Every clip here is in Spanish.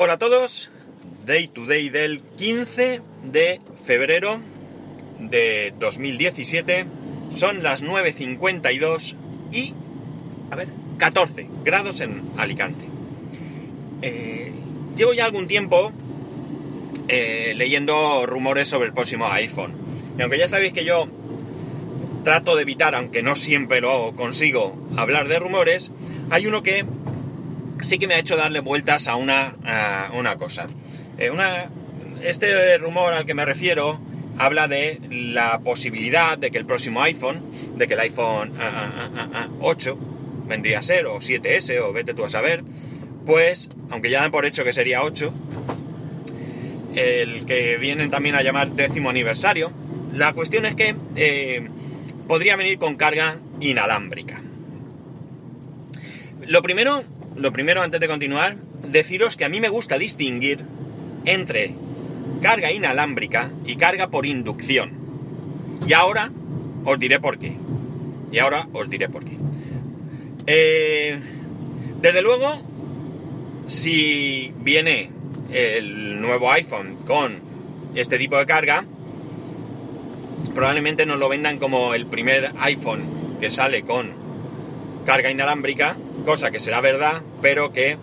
Hola a todos, Day to Day del 15 de febrero de 2017. Son las 9.52 y, a ver, 14 grados en Alicante. Eh, llevo ya algún tiempo eh, leyendo rumores sobre el próximo iPhone. Y aunque ya sabéis que yo trato de evitar, aunque no siempre lo consigo, hablar de rumores, hay uno que sí que me ha hecho darle vueltas a una, una cosa. Eh, este rumor al que me refiero habla de la posibilidad de que el próximo iPhone, de que el iPhone 8 vendría a ser, o 7S, o vete tú a saber, pues, aunque ya dan por hecho que sería 8, el que vienen también a llamar décimo aniversario, la cuestión es que eh, podría venir con carga inalámbrica. Lo primero, lo primero antes de continuar, deciros que a mí me gusta distinguir entre carga inalámbrica y carga por inducción. Y ahora os diré por qué. Y ahora os diré por qué. Eh, desde luego, si viene el nuevo iPhone con este tipo de carga, probablemente nos lo vendan como el primer iPhone que sale con carga inalámbrica, cosa que será verdad, pero que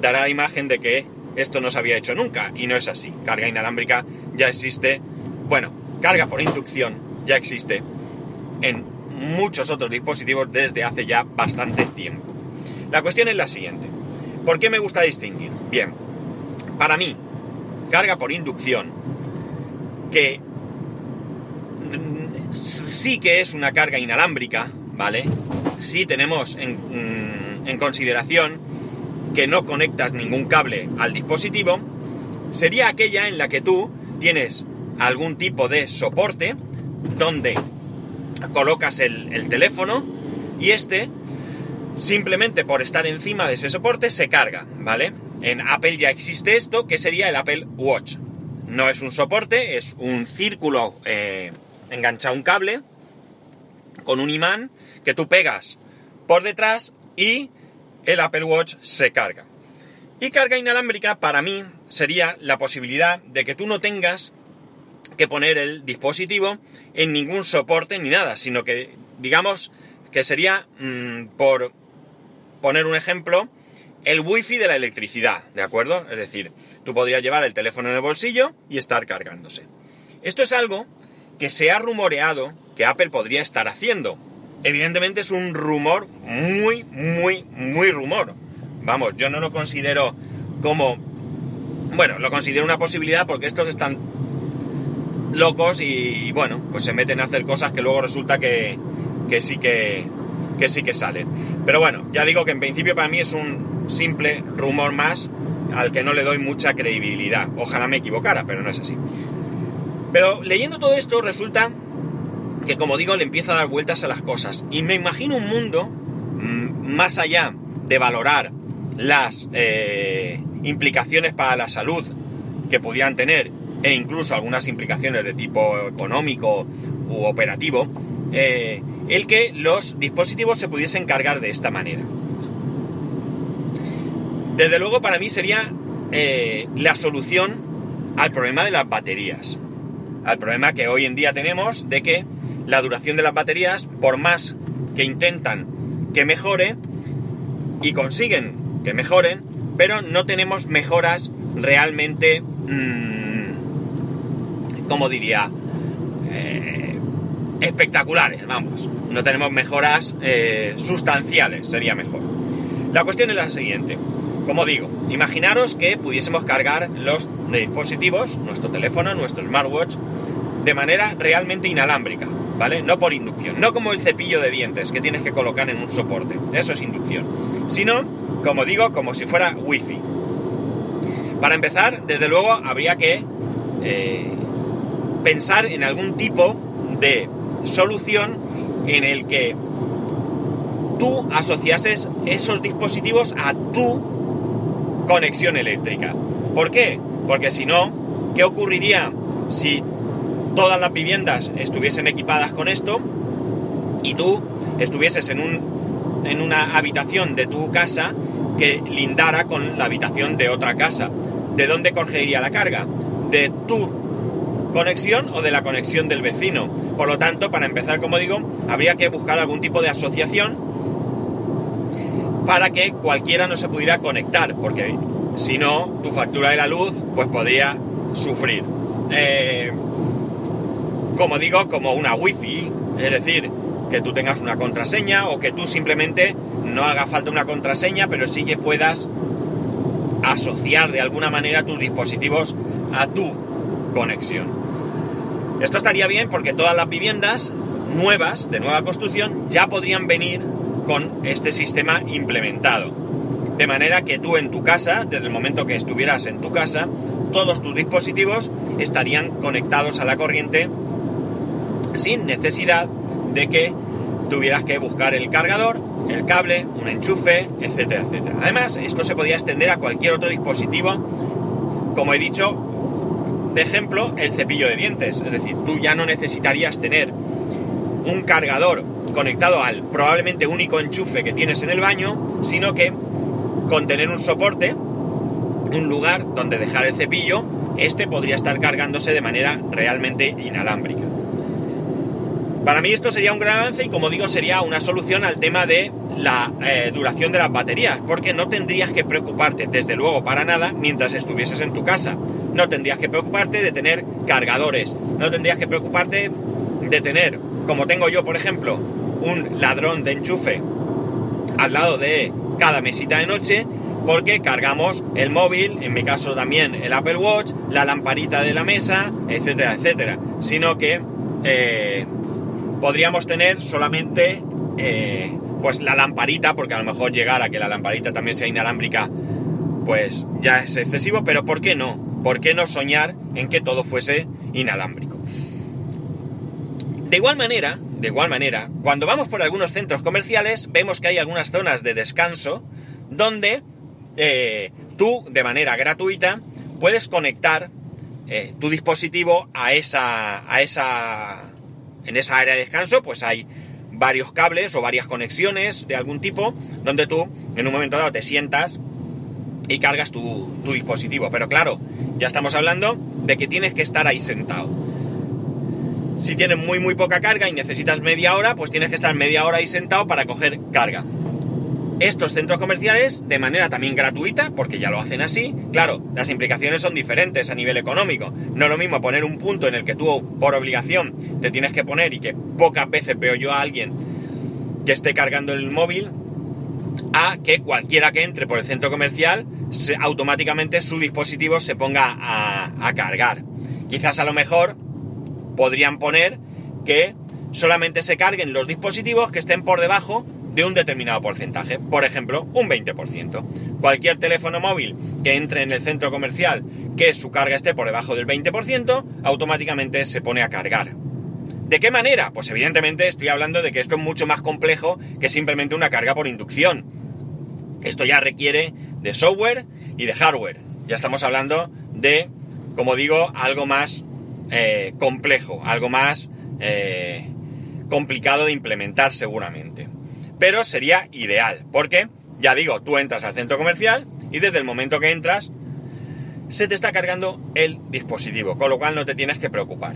dará la imagen de que esto no se había hecho nunca, y no es así. Carga inalámbrica ya existe, bueno, carga por inducción ya existe en muchos otros dispositivos desde hace ya bastante tiempo. La cuestión es la siguiente. ¿Por qué me gusta distinguir? Bien, para mí, carga por inducción, que sí que es una carga inalámbrica, ¿vale? Sí tenemos en, en consideración que no conectas ningún cable al dispositivo, sería aquella en la que tú tienes algún tipo de soporte donde colocas el, el, teléfono y este, simplemente por estar encima de ese soporte, se carga, ¿vale? En Apple ya existe esto, que sería el Apple Watch. No es un soporte, es un círculo eh, enganchado a un cable con un imán que tú pegas por detrás y el Apple Watch se carga. Y carga inalámbrica para mí sería la posibilidad de que tú no tengas que poner el dispositivo en ningún soporte ni nada, sino que digamos que sería, mmm, por poner un ejemplo, el wifi de la electricidad, ¿de acuerdo? Es decir, tú podrías llevar el teléfono en el bolsillo y estar cargándose. Esto es algo que se ha rumoreado que Apple podría estar haciendo. Evidentemente es un rumor muy, muy, muy rumor. Vamos, yo no lo considero como... Bueno, lo considero una posibilidad porque estos están locos y, bueno, pues se meten a hacer cosas que luego resulta que, que sí que, que sí que salen. Pero bueno, ya digo que en principio para mí es un simple rumor más al que no le doy mucha credibilidad. Ojalá me equivocara, pero no es así. Pero leyendo todo esto resulta que, como digo, le empieza a dar vueltas a las cosas. Y me imagino un mundo mmm, más allá de valorar las eh, implicaciones para la salud que pudieran tener e incluso algunas implicaciones de tipo económico u operativo, eh, el que los dispositivos se pudiesen cargar de esta manera. Desde luego para mí sería eh, la solución al problema de las baterías. Al problema que hoy en día tenemos de que la duración de las baterías, por más que intentan que mejore y consiguen que mejoren, pero no tenemos mejoras realmente, mmm, como diría, eh, espectaculares, vamos. No tenemos mejoras eh, sustanciales, sería mejor. La cuestión es la siguiente. Como digo, imaginaros que pudiésemos cargar los dispositivos, nuestro teléfono, nuestro smartwatch, de manera realmente inalámbrica, ¿vale? No por inducción, no como el cepillo de dientes que tienes que colocar en un soporte, eso es inducción, sino, como digo, como si fuera wifi. Para empezar, desde luego, habría que eh, pensar en algún tipo de solución en el que tú asociases esos dispositivos a tu conexión eléctrica. ¿Por qué? Porque si no, ¿qué ocurriría si todas las viviendas estuviesen equipadas con esto y tú estuvieses en, un, en una habitación de tu casa que lindara con la habitación de otra casa? ¿de dónde cogería la carga? ¿De tu conexión o de la conexión del vecino? Por lo tanto, para empezar, como digo, habría que buscar algún tipo de asociación para que cualquiera no se pudiera conectar, porque si no, tu factura de la luz pues podría sufrir. Eh, como digo, como una wifi, es decir, que tú tengas una contraseña o que tú simplemente no haga falta una contraseña, pero sí que puedas asociar de alguna manera tus dispositivos a tu conexión. Esto estaría bien porque todas las viviendas nuevas, de nueva construcción, ya podrían venir con este sistema implementado. De manera que tú en tu casa, desde el momento que estuvieras en tu casa, todos tus dispositivos estarían conectados a la corriente sin necesidad de que tuvieras que buscar el cargador, el cable, un enchufe, etcétera, etcétera. Además, esto se podía extender a cualquier otro dispositivo, como he dicho, de ejemplo, el cepillo de dientes. Es decir, tú ya no necesitarías tener un cargador conectado al probablemente único enchufe que tienes en el baño, sino que con tener un soporte, un lugar donde dejar el cepillo, este podría estar cargándose de manera realmente inalámbrica. Para mí esto sería un gran avance y como digo sería una solución al tema de la eh, duración de las baterías, porque no tendrías que preocuparte desde luego para nada mientras estuvieses en tu casa. No tendrías que preocuparte de tener cargadores, no tendrías que preocuparte de tener, como tengo yo por ejemplo, un ladrón de enchufe al lado de cada mesita de noche, porque cargamos el móvil, en mi caso también el Apple Watch, la lamparita de la mesa, etcétera, etcétera. Sino que eh, podríamos tener solamente eh, pues la lamparita, porque a lo mejor llegar a que la lamparita también sea inalámbrica, pues ya es excesivo, pero ¿por qué no? ¿Por qué no soñar en que todo fuese inalámbrico? De igual manera, de igual manera, cuando vamos por algunos centros comerciales, vemos que hay algunas zonas de descanso donde eh, tú, de manera gratuita, puedes conectar eh, tu dispositivo a esa, a esa en esa área de descanso pues hay varios cables o varias conexiones de algún tipo donde tú en un momento dado te sientas y cargas tu, dispositivo. Pero claro, ya estamos hablando de que tienes que estar ahí sentado. Si tienes muy muy poca carga y necesitas media hora, pues tienes que estar media hora ahí sentado para coger carga estos centros comerciales de manera también gratuita, porque ya lo hacen así. Claro, las implicaciones son diferentes a nivel económico. No es lo mismo poner un punto en el que tú por obligación te tienes que poner y que pocas veces veo yo a alguien que esté cargando el móvil, a que cualquiera que entre por el centro comercial automáticamente su dispositivo se ponga a, a cargar. Quizás a lo mejor podrían poner que solamente se carguen los dispositivos que estén por debajo de un determinado porcentaje, por ejemplo, un 20%. Cualquier teléfono móvil que entre en el centro comercial que su carga esté por debajo del 20%, automáticamente se pone a cargar. ¿De qué manera? Pues evidentemente estoy hablando de que esto es mucho más complejo que simplemente una carga por inducción. Esto ya requiere de software y de hardware. Ya estamos hablando de, como digo, algo más eh, complejo, algo más eh, complicado de implementar seguramente pero sería ideal, porque, ya digo, tú entras al centro comercial y desde el momento que entras se te está cargando el dispositivo, con lo cual no te tienes que preocupar.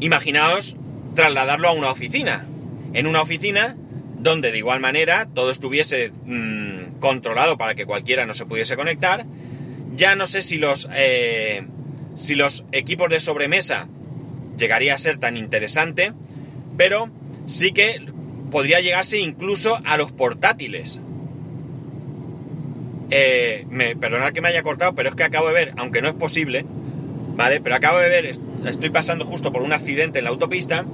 Imaginaos trasladarlo a una oficina. En una oficina donde de igual manera todo estuviese mm, controlado para que cualquiera no se pudiese conectar. Ya no sé si los, eh, si los equipos de sobremesa llegaría a ser tan interesante, pero sí que podría llegarse incluso a los portátiles. Eh, perdonad que me haya cortado, pero es que acabo de ver, aunque no es posible, ¿vale? Pero acabo de ver, estoy pasando justo por un accidente en la autopista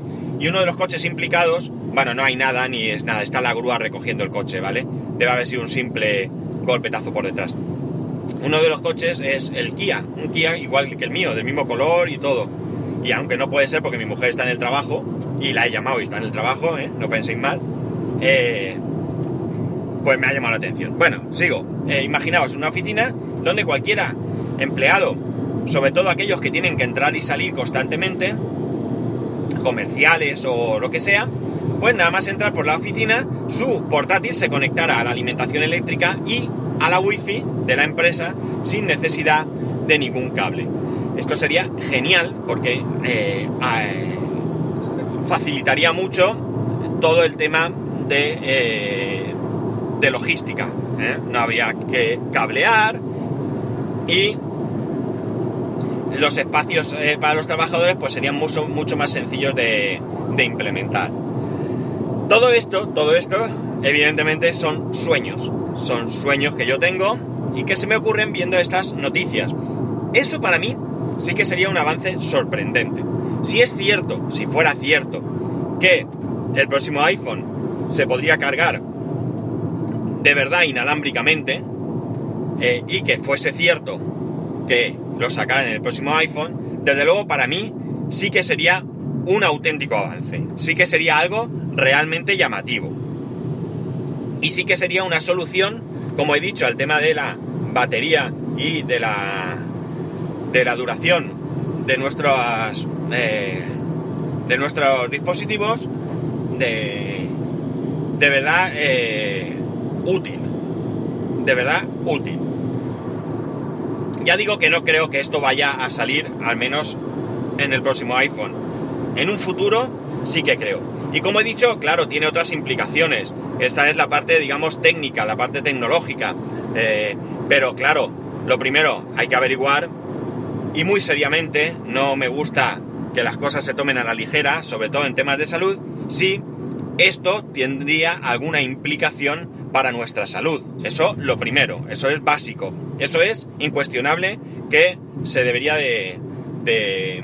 y uno de los coches implicados, bueno, no hay nada ni es nada, está la grúa recogiendo el coche, ¿vale? Debe haber sido un simple golpetazo por detrás. Uno de los coches es el Kia, un Kia igual que el mío, del mismo color y todo. Y aunque no puede ser porque mi mujer está en el trabajo, y la he llamado y está en el trabajo, ¿eh? no penséis mal, eh, pues me ha llamado la atención. Bueno, sigo. Eh, imaginaos una oficina donde cualquiera empleado, sobre todo aquellos que tienen que entrar y salir constantemente, comerciales o lo que sea, pues nada más entrar por la oficina, su portátil se conectará a la alimentación eléctrica y a la wifi de la empresa sin necesidad de ningún cable. Esto sería genial porque facilitaría mucho todo el tema de, eh, de logística. No habría que cablear y los espacios para los trabajadores pues serían mucho, mucho más sencillos de, de implementar. Todo esto, todo esto, evidentemente son sueños. Son sueños que yo tengo y que se me ocurren viendo estas noticias. Eso para mí sí que sería un avance sorprendente. Si es cierto, si fuera cierto, que el próximo iPhone se podría cargar de verdad inalámbricamente, eh, y que fuese cierto que lo sacaran en el próximo iPhone, desde luego para mí sí que sería un auténtico avance. Sí que sería algo realmente llamativo. Y sí que sería una solución, como he dicho, al tema de la batería y de la de la duración de nuestros eh, de nuestros dispositivos de de verdad eh, útil. De verdad útil. Ya digo que no creo que esto vaya a salir al menos en el próximo iPhone. En un futuro sí que creo. Y como he dicho claro tiene otras implicaciones. Esta es la parte digamos técnica la parte tecnológica. Eh, pero claro lo primero hay que averiguar y muy seriamente, no me gusta que las cosas se tomen a la ligera, sobre todo en temas de salud, si esto tendría alguna implicación para nuestra salud. Eso lo primero, eso es básico, eso es incuestionable que se debería de, de,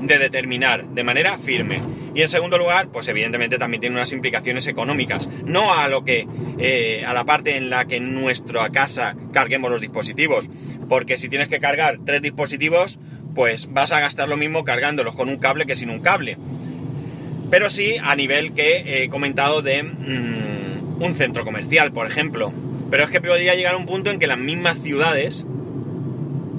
determinar de manera firme. Y en segundo lugar, pues evidentemente también tiene unas implicaciones económicas, no a lo que, eh, a la parte en la que en nuestra casa carguemos los dispositivos, porque si tienes que cargar tres dispositivos, pues vas a gastar lo mismo cargándolos con un cable que sin un cable. Pero sí a nivel que he comentado de mm, un centro comercial, por ejemplo. Pero es que podría llegar a un punto en que las mismas ciudades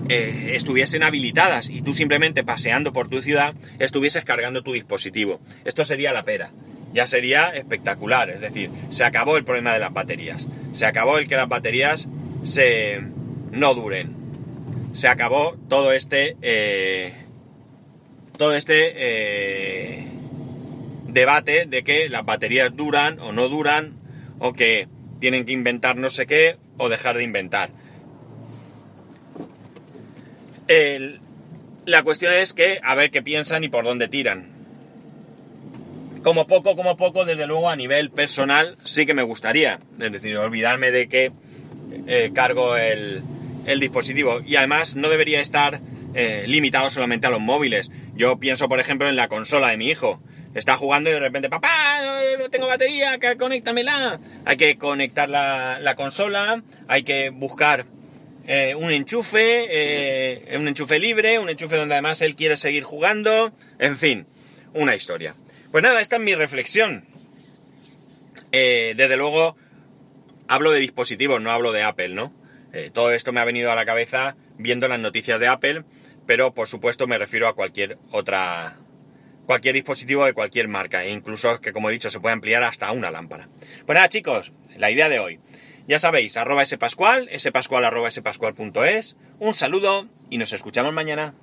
eh, estuviesen habilitadas y tú simplemente paseando por tu ciudad estuvieses cargando tu dispositivo. Esto sería la pera. Ya sería espectacular. Es decir, se acabó el problema de las baterías. Se acabó el que las baterías se no duren se acabó todo este eh, todo este eh, debate de que las baterías duran o no duran o que tienen que inventar no sé qué o dejar de inventar. la cuestión es que a ver qué piensan y por dónde tiran. Como poco, como poco, desde luego a nivel personal sí que me gustaría. Es decir, olvidarme de que eh, cargo el, el dispositivo y además no debería estar eh, limitado solamente a los móviles. Yo pienso, por ejemplo, en la consola de mi hijo. Está jugando y de repente, papá, no tengo batería, conéctamela. Hay que conectar la, consola, hay que buscar eh, un enchufe, eh, un enchufe libre, un enchufe donde además él quiere seguir jugando, en fin, una historia. Pues nada, esta es mi reflexión. desde luego, hablo de dispositivos, no hablo de Apple, ¿no? Eh, todo esto me ha venido a la cabeza viendo las noticias de Apple, pero por supuesto me refiero a cualquier otra cualquier dispositivo de cualquier marca, e incluso que como he dicho se puede ampliar hasta una lámpara. Pues nada chicos, la idea de hoy. Ya sabéis, arroba spascual, spascual arroba un saludo y nos escuchamos mañana.